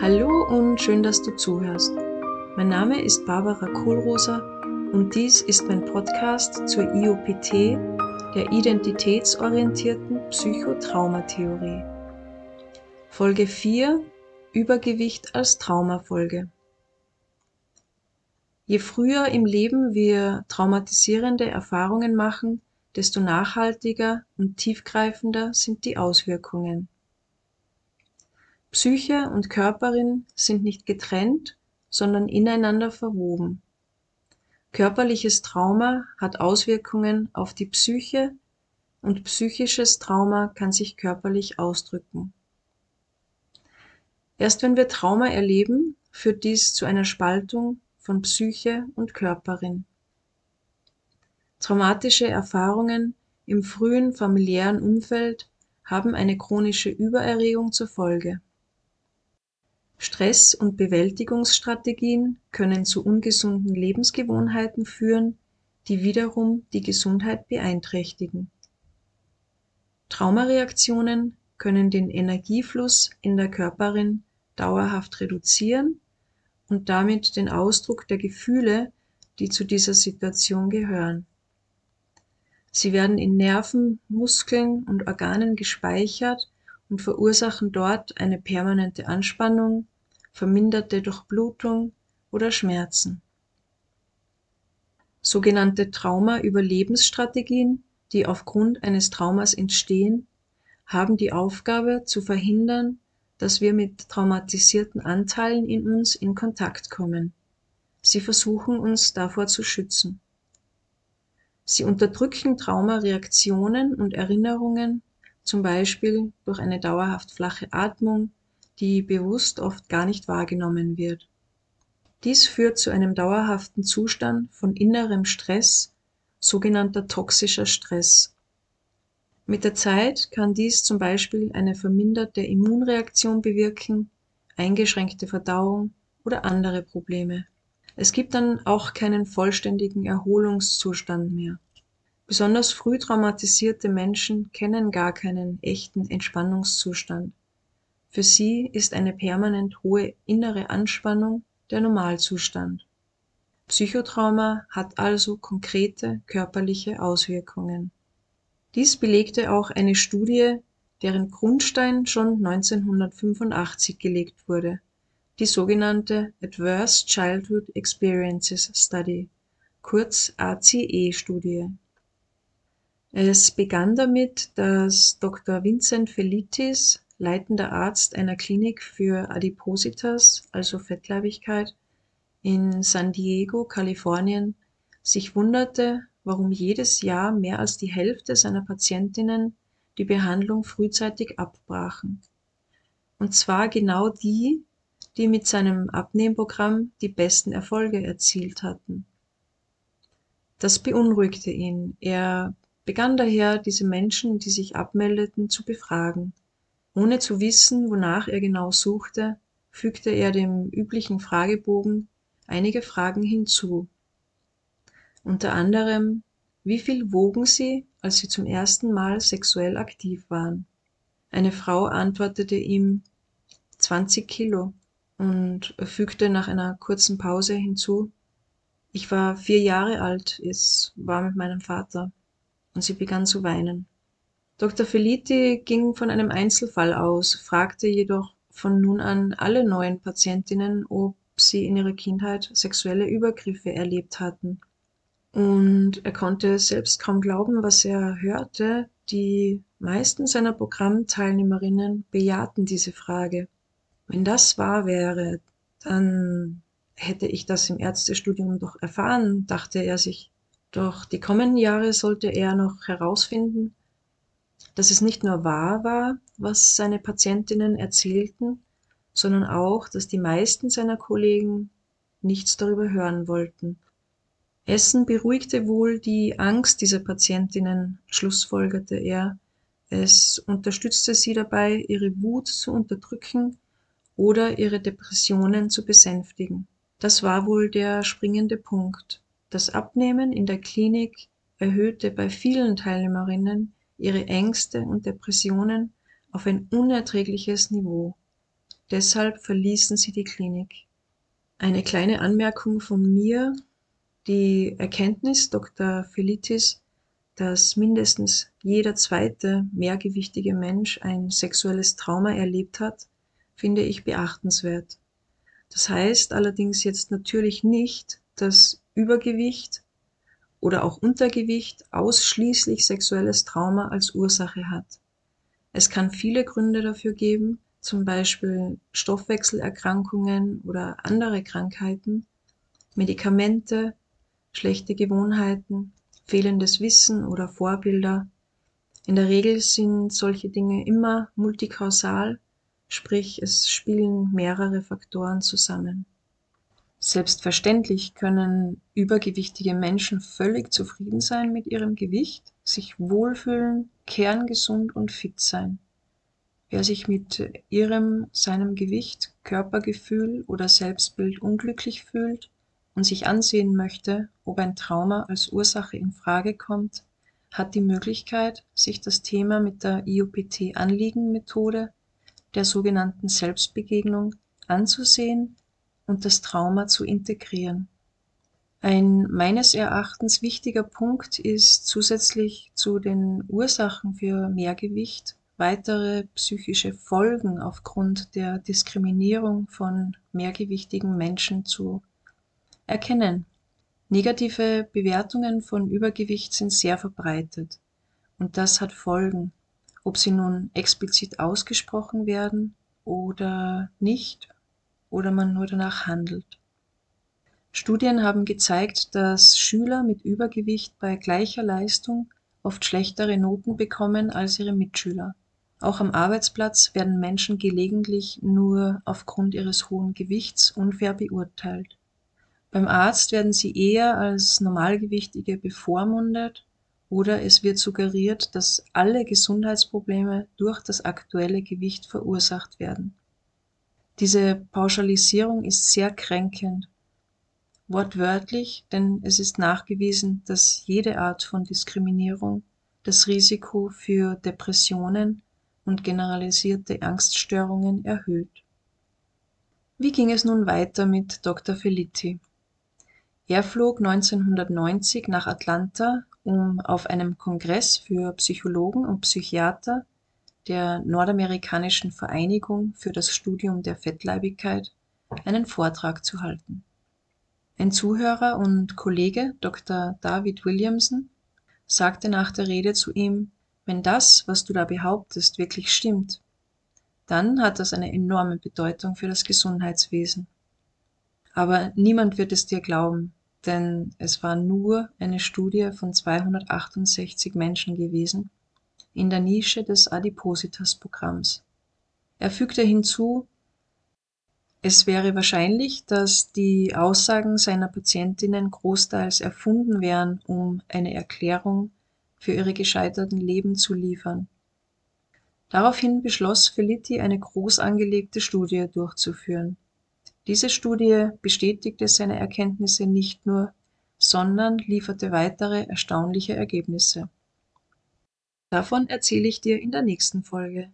Hallo und schön, dass du zuhörst. Mein Name ist Barbara Kohlroser und dies ist mein Podcast zur IOPT, der identitätsorientierten Psychotraumatheorie. Folge 4 Übergewicht als Traumafolge. Je früher im Leben wir traumatisierende Erfahrungen machen, desto nachhaltiger und tiefgreifender sind die Auswirkungen. Psyche und Körperin sind nicht getrennt, sondern ineinander verwoben. Körperliches Trauma hat Auswirkungen auf die Psyche und psychisches Trauma kann sich körperlich ausdrücken. Erst wenn wir Trauma erleben, führt dies zu einer Spaltung von Psyche und Körperin. Traumatische Erfahrungen im frühen familiären Umfeld haben eine chronische Übererregung zur Folge. Stress- und Bewältigungsstrategien können zu ungesunden Lebensgewohnheiten führen, die wiederum die Gesundheit beeinträchtigen. Traumareaktionen können den Energiefluss in der Körperin dauerhaft reduzieren und damit den Ausdruck der Gefühle, die zu dieser Situation gehören. Sie werden in Nerven, Muskeln und Organen gespeichert und verursachen dort eine permanente Anspannung, verminderte Durchblutung oder Schmerzen. Sogenannte Trauma-Überlebensstrategien, die aufgrund eines Traumas entstehen, haben die Aufgabe zu verhindern, dass wir mit traumatisierten Anteilen in uns in Kontakt kommen. Sie versuchen uns davor zu schützen. Sie unterdrücken Traumareaktionen und Erinnerungen, zum Beispiel durch eine dauerhaft flache Atmung, die bewusst oft gar nicht wahrgenommen wird. Dies führt zu einem dauerhaften Zustand von innerem Stress, sogenannter toxischer Stress. Mit der Zeit kann dies zum Beispiel eine verminderte Immunreaktion bewirken, eingeschränkte Verdauung oder andere Probleme. Es gibt dann auch keinen vollständigen Erholungszustand mehr. Besonders früh traumatisierte Menschen kennen gar keinen echten Entspannungszustand. Für sie ist eine permanent hohe innere Anspannung der Normalzustand. Psychotrauma hat also konkrete körperliche Auswirkungen. Dies belegte auch eine Studie, deren Grundstein schon 1985 gelegt wurde, die sogenannte Adverse Childhood Experiences Study, kurz ACE-Studie. Es begann damit, dass Dr. Vincent Felitis leitender Arzt einer Klinik für Adipositas, also Fettleibigkeit, in San Diego, Kalifornien, sich wunderte, warum jedes Jahr mehr als die Hälfte seiner Patientinnen die Behandlung frühzeitig abbrachen. Und zwar genau die, die mit seinem Abnehmprogramm die besten Erfolge erzielt hatten. Das beunruhigte ihn. Er begann daher, diese Menschen, die sich abmeldeten, zu befragen. Ohne zu wissen, wonach er genau suchte, fügte er dem üblichen Fragebogen einige Fragen hinzu. Unter anderem, wie viel wogen Sie, als Sie zum ersten Mal sexuell aktiv waren? Eine Frau antwortete ihm 20 Kilo und fügte nach einer kurzen Pause hinzu, ich war vier Jahre alt, es war mit meinem Vater. Und sie begann zu weinen. Dr. Feliti ging von einem Einzelfall aus, fragte jedoch von nun an alle neuen Patientinnen, ob sie in ihrer Kindheit sexuelle Übergriffe erlebt hatten. Und er konnte selbst kaum glauben, was er hörte. Die meisten seiner Programmteilnehmerinnen bejahten diese Frage. Wenn das wahr wäre, dann hätte ich das im Ärztestudium doch erfahren, dachte er sich. Doch die kommenden Jahre sollte er noch herausfinden, dass es nicht nur wahr war, was seine Patientinnen erzählten, sondern auch, dass die meisten seiner Kollegen nichts darüber hören wollten. Essen beruhigte wohl die Angst dieser Patientinnen, schlussfolgerte er. Es unterstützte sie dabei, ihre Wut zu unterdrücken oder ihre Depressionen zu besänftigen. Das war wohl der springende Punkt. Das Abnehmen in der Klinik erhöhte bei vielen Teilnehmerinnen ihre Ängste und Depressionen auf ein unerträgliches Niveau. Deshalb verließen sie die Klinik. Eine kleine Anmerkung von mir. Die Erkenntnis Dr. Felitis, dass mindestens jeder zweite mehrgewichtige Mensch ein sexuelles Trauma erlebt hat, finde ich beachtenswert. Das heißt allerdings jetzt natürlich nicht, dass Übergewicht oder auch Untergewicht ausschließlich sexuelles Trauma als Ursache hat. Es kann viele Gründe dafür geben, zum Beispiel Stoffwechselerkrankungen oder andere Krankheiten, Medikamente, schlechte Gewohnheiten, fehlendes Wissen oder Vorbilder. In der Regel sind solche Dinge immer multikausal, sprich es spielen mehrere Faktoren zusammen. Selbstverständlich können übergewichtige Menschen völlig zufrieden sein mit ihrem Gewicht, sich wohlfühlen, kerngesund und fit sein. Wer sich mit ihrem, seinem Gewicht, Körpergefühl oder Selbstbild unglücklich fühlt und sich ansehen möchte, ob ein Trauma als Ursache in Frage kommt, hat die Möglichkeit, sich das Thema mit der IOPT-Anliegenmethode, der sogenannten Selbstbegegnung, anzusehen und das Trauma zu integrieren. Ein meines Erachtens wichtiger Punkt ist zusätzlich zu den Ursachen für Mehrgewicht weitere psychische Folgen aufgrund der Diskriminierung von mehrgewichtigen Menschen zu erkennen. Negative Bewertungen von Übergewicht sind sehr verbreitet und das hat Folgen, ob sie nun explizit ausgesprochen werden oder nicht oder man nur danach handelt. Studien haben gezeigt, dass Schüler mit Übergewicht bei gleicher Leistung oft schlechtere Noten bekommen als ihre Mitschüler. Auch am Arbeitsplatz werden Menschen gelegentlich nur aufgrund ihres hohen Gewichts unfair beurteilt. Beim Arzt werden sie eher als Normalgewichtige bevormundet oder es wird suggeriert, dass alle Gesundheitsprobleme durch das aktuelle Gewicht verursacht werden. Diese Pauschalisierung ist sehr kränkend. Wortwörtlich, denn es ist nachgewiesen, dass jede Art von Diskriminierung das Risiko für Depressionen und generalisierte Angststörungen erhöht. Wie ging es nun weiter mit Dr. Felitti? Er flog 1990 nach Atlanta, um auf einem Kongress für Psychologen und Psychiater der Nordamerikanischen Vereinigung für das Studium der Fettleibigkeit einen Vortrag zu halten. Ein Zuhörer und Kollege, Dr. David Williamson, sagte nach der Rede zu ihm, wenn das, was du da behauptest, wirklich stimmt, dann hat das eine enorme Bedeutung für das Gesundheitswesen. Aber niemand wird es dir glauben, denn es war nur eine Studie von 268 Menschen gewesen in der Nische des Adipositas-Programms. Er fügte hinzu, es wäre wahrscheinlich, dass die Aussagen seiner Patientinnen großteils erfunden wären, um eine Erklärung für ihre gescheiterten Leben zu liefern. Daraufhin beschloss Felitti eine groß angelegte Studie durchzuführen. Diese Studie bestätigte seine Erkenntnisse nicht nur, sondern lieferte weitere erstaunliche Ergebnisse. Davon erzähle ich dir in der nächsten Folge.